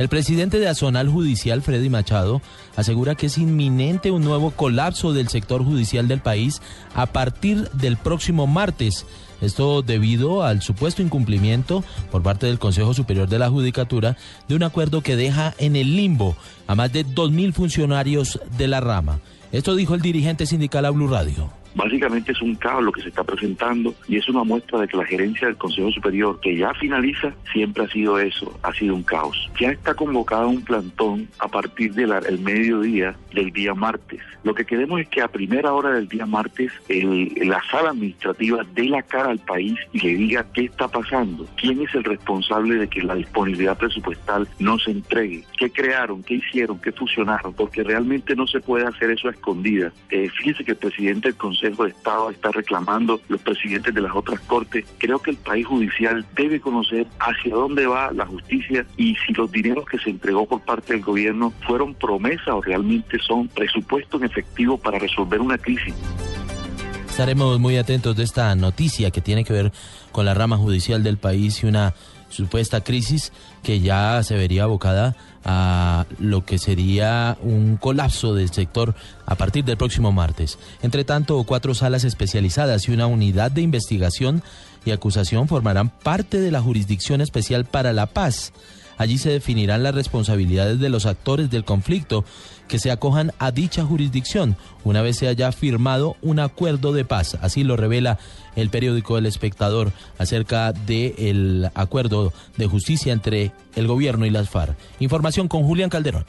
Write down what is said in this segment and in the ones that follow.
El presidente de Azonal Judicial, Freddy Machado, asegura que es inminente un nuevo colapso del sector judicial del país a partir del próximo martes. Esto debido al supuesto incumplimiento por parte del Consejo Superior de la Judicatura de un acuerdo que deja en el limbo a más de 2.000 funcionarios de la rama. Esto dijo el dirigente sindical a Blue Radio. Básicamente es un caos lo que se está presentando y es una muestra de que la gerencia del Consejo Superior, que ya finaliza, siempre ha sido eso, ha sido un caos. Ya está convocado un plantón a partir del mediodía del día martes. Lo que queremos es que a primera hora del día martes la sala administrativa dé la cara al país y le diga qué está pasando, quién es el responsable de que la disponibilidad presupuestal no se entregue, qué crearon, qué hicieron, qué fusionaron, porque realmente no se puede hacer eso a escondidas. Eh, fíjese que el presidente del Consejo Consejo de Estado está reclamando, los presidentes de las otras cortes. Creo que el país judicial debe conocer hacia dónde va la justicia y si los dineros que se entregó por parte del gobierno fueron promesas o realmente son presupuesto en efectivo para resolver una crisis. Estaremos muy atentos de esta noticia que tiene que ver con la rama judicial del país y una supuesta crisis que ya se vería abocada a lo que sería un colapso del sector a partir del próximo martes. Entre tanto, cuatro salas especializadas y una unidad de investigación y acusación formarán parte de la Jurisdicción Especial para la Paz. Allí se definirán las responsabilidades de los actores del conflicto que se acojan a dicha jurisdicción una vez se haya firmado un acuerdo de paz. Así lo revela el periódico El Espectador acerca del acuerdo de justicia entre el gobierno y las FARC. Información con Julián Calderón.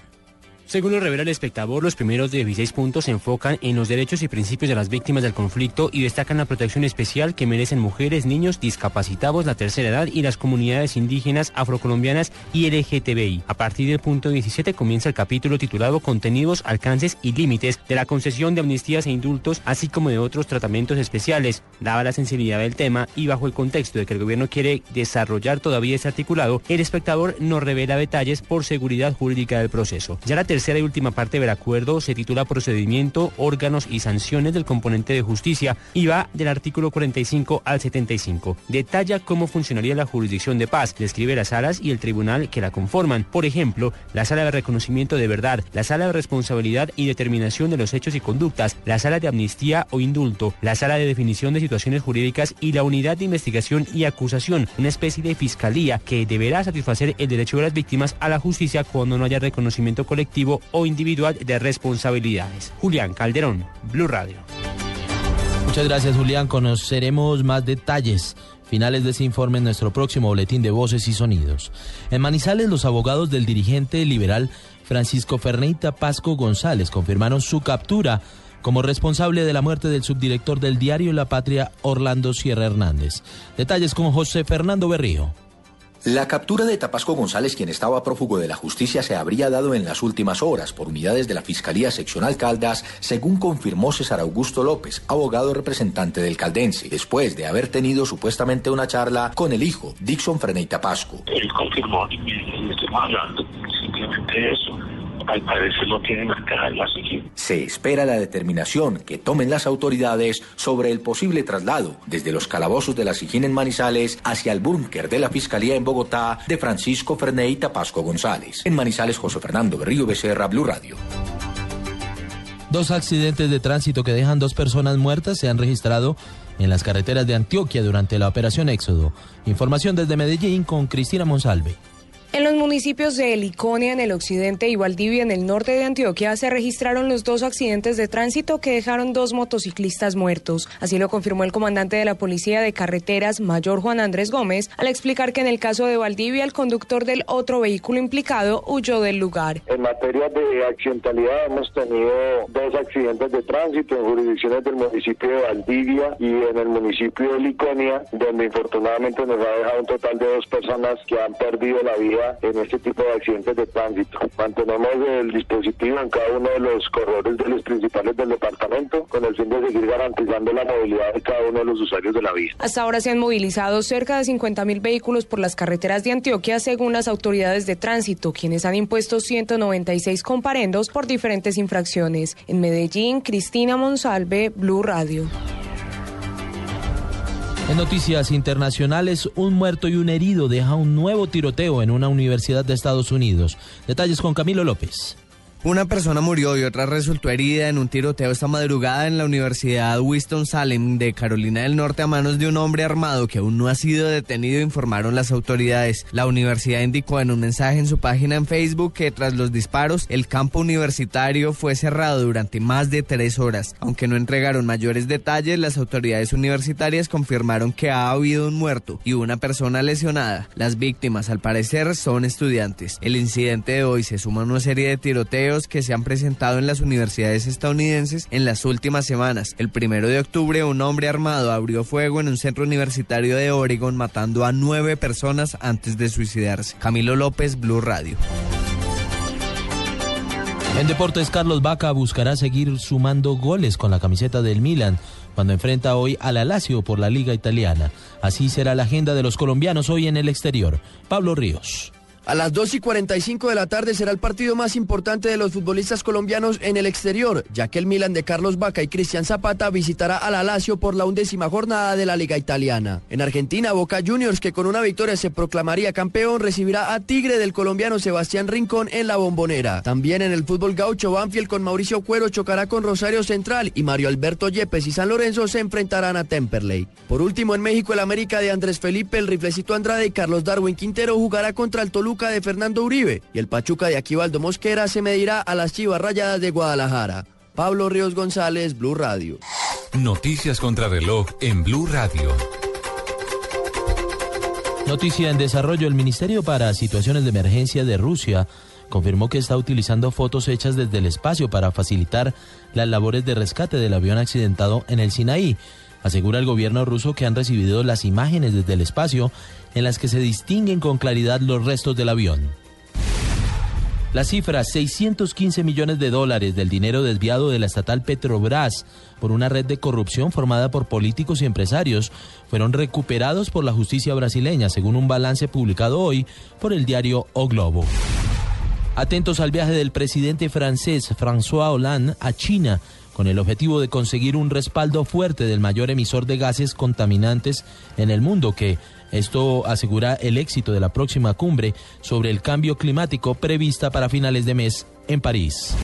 Según lo revela el espectador, los primeros de 16 puntos se enfocan en los derechos y principios de las víctimas del conflicto y destacan la protección especial que merecen mujeres, niños, discapacitados, la tercera edad y las comunidades indígenas, afrocolombianas y LGTBI. A partir del punto 17 comienza el capítulo titulado Contenidos, alcances y límites de la concesión de amnistías e indultos, así como de otros tratamientos especiales. Dada la sensibilidad del tema y bajo el contexto de que el gobierno quiere desarrollar todavía este articulado, el espectador nos revela detalles por seguridad jurídica del proceso. Ya la tercera y última parte del acuerdo se titula Procedimiento, órganos y sanciones del componente de justicia y va del artículo 45 al 75. Detalla cómo funcionaría la jurisdicción de paz, describe las salas y el tribunal que la conforman. Por ejemplo, la sala de reconocimiento de verdad, la sala de responsabilidad y determinación de los hechos y conductas, la sala de amnistía o indulto, la sala de definición de situaciones jurídicas y la unidad de investigación y acusación, una especie de fiscalía que deberá satisfacer el derecho de las víctimas a la justicia cuando no haya reconocimiento colectivo o individual de responsabilidades. Julián Calderón, Blue Radio. Muchas gracias Julián, conoceremos más detalles finales de ese informe en nuestro próximo boletín de voces y sonidos. En Manizales, los abogados del dirigente liberal Francisco Ferneita Pasco González confirmaron su captura como responsable de la muerte del subdirector del diario La Patria, Orlando Sierra Hernández. Detalles con José Fernando Berrío. La captura de Tapasco González, quien estaba prófugo de la justicia, se habría dado en las últimas horas por unidades de la Fiscalía Seccional Caldas, según confirmó César Augusto López, abogado representante del caldense, después de haber tenido supuestamente una charla con el hijo, Dixon Freney Tapasco. Él confirmó simplemente eso al parecer no tiene marcada la Se espera la determinación que tomen las autoridades sobre el posible traslado desde los calabozos de la SIGIN en Manizales hacia el búnker de la Fiscalía en Bogotá de Francisco Ferney Tapasco González. En Manizales, José Fernando Berrío Becerra, Blue Radio. Dos accidentes de tránsito que dejan dos personas muertas se han registrado en las carreteras de Antioquia durante la operación Éxodo. Información desde Medellín con Cristina Monsalve. En los municipios de Heliconia en el occidente y Valdivia en el norte de Antioquia se registraron los dos accidentes de tránsito que dejaron dos motociclistas muertos. Así lo confirmó el comandante de la Policía de Carreteras, Mayor Juan Andrés Gómez, al explicar que en el caso de Valdivia el conductor del otro vehículo implicado huyó del lugar. En materia de accidentalidad hemos tenido dos accidentes de tránsito en jurisdicciones del municipio de Valdivia y en el municipio de Heliconia, donde infortunadamente nos ha dejado un total de dos personas que han perdido la vida en este tipo de accidentes de tránsito. Mantenemos el dispositivo en cada uno de los corredores de los principales del departamento con el fin de seguir garantizando la movilidad de cada uno de los usuarios de la vía. Hasta ahora se han movilizado cerca de 50 mil vehículos por las carreteras de Antioquia según las autoridades de tránsito, quienes han impuesto 196 comparendos por diferentes infracciones. En Medellín, Cristina Monsalve, Blue Radio. En noticias internacionales, un muerto y un herido deja un nuevo tiroteo en una universidad de Estados Unidos. Detalles con Camilo López. Una persona murió y otra resultó herida en un tiroteo esta madrugada en la Universidad Winston-Salem de Carolina del Norte a manos de un hombre armado que aún no ha sido detenido, informaron las autoridades. La universidad indicó en un mensaje en su página en Facebook que tras los disparos el campo universitario fue cerrado durante más de tres horas. Aunque no entregaron mayores detalles, las autoridades universitarias confirmaron que ha habido un muerto y una persona lesionada. Las víctimas, al parecer, son estudiantes. El incidente de hoy se suma a una serie de tiroteos que se han presentado en las universidades estadounidenses en las últimas semanas. El primero de octubre, un hombre armado abrió fuego en un centro universitario de Oregon, matando a nueve personas antes de suicidarse. Camilo López, Blue Radio. En deportes, Carlos Vaca buscará seguir sumando goles con la camiseta del Milan cuando enfrenta hoy al Lazio por la Liga Italiana. Así será la agenda de los colombianos hoy en el exterior. Pablo Ríos. A las 2 y 45 de la tarde será el partido más importante de los futbolistas colombianos en el exterior, ya que el Milan de Carlos Vaca y Cristian Zapata visitará a la Lazio por la undécima jornada de la Liga Italiana. En Argentina, Boca Juniors, que con una victoria se proclamaría campeón, recibirá a Tigre del colombiano Sebastián Rincón en la bombonera. También en el fútbol gaucho, Banfield con Mauricio Cuero chocará con Rosario Central y Mario Alberto Yepes y San Lorenzo se enfrentarán a Temperley. Por último, en México, el América de Andrés Felipe, el Riflecito Andrade y Carlos Darwin Quintero jugará contra el Toluca de Fernando Uribe y el Pachuca de Aquivaldo Mosquera se medirá a las Chivas Rayadas de Guadalajara. Pablo Ríos González, Blue Radio. Noticias contra reloj en Blue Radio. Noticia en desarrollo. El Ministerio para Situaciones de Emergencia de Rusia confirmó que está utilizando fotos hechas desde el espacio para facilitar las labores de rescate del avión accidentado en el Sinaí. Asegura el gobierno ruso que han recibido las imágenes desde el espacio en las que se distinguen con claridad los restos del avión. La cifra, 615 millones de dólares del dinero desviado de la estatal Petrobras por una red de corrupción formada por políticos y empresarios, fueron recuperados por la justicia brasileña, según un balance publicado hoy por el diario O Globo. Atentos al viaje del presidente francés François Hollande a China con el objetivo de conseguir un respaldo fuerte del mayor emisor de gases contaminantes en el mundo que esto asegura el éxito de la próxima cumbre sobre el cambio climático prevista para finales de mes en París.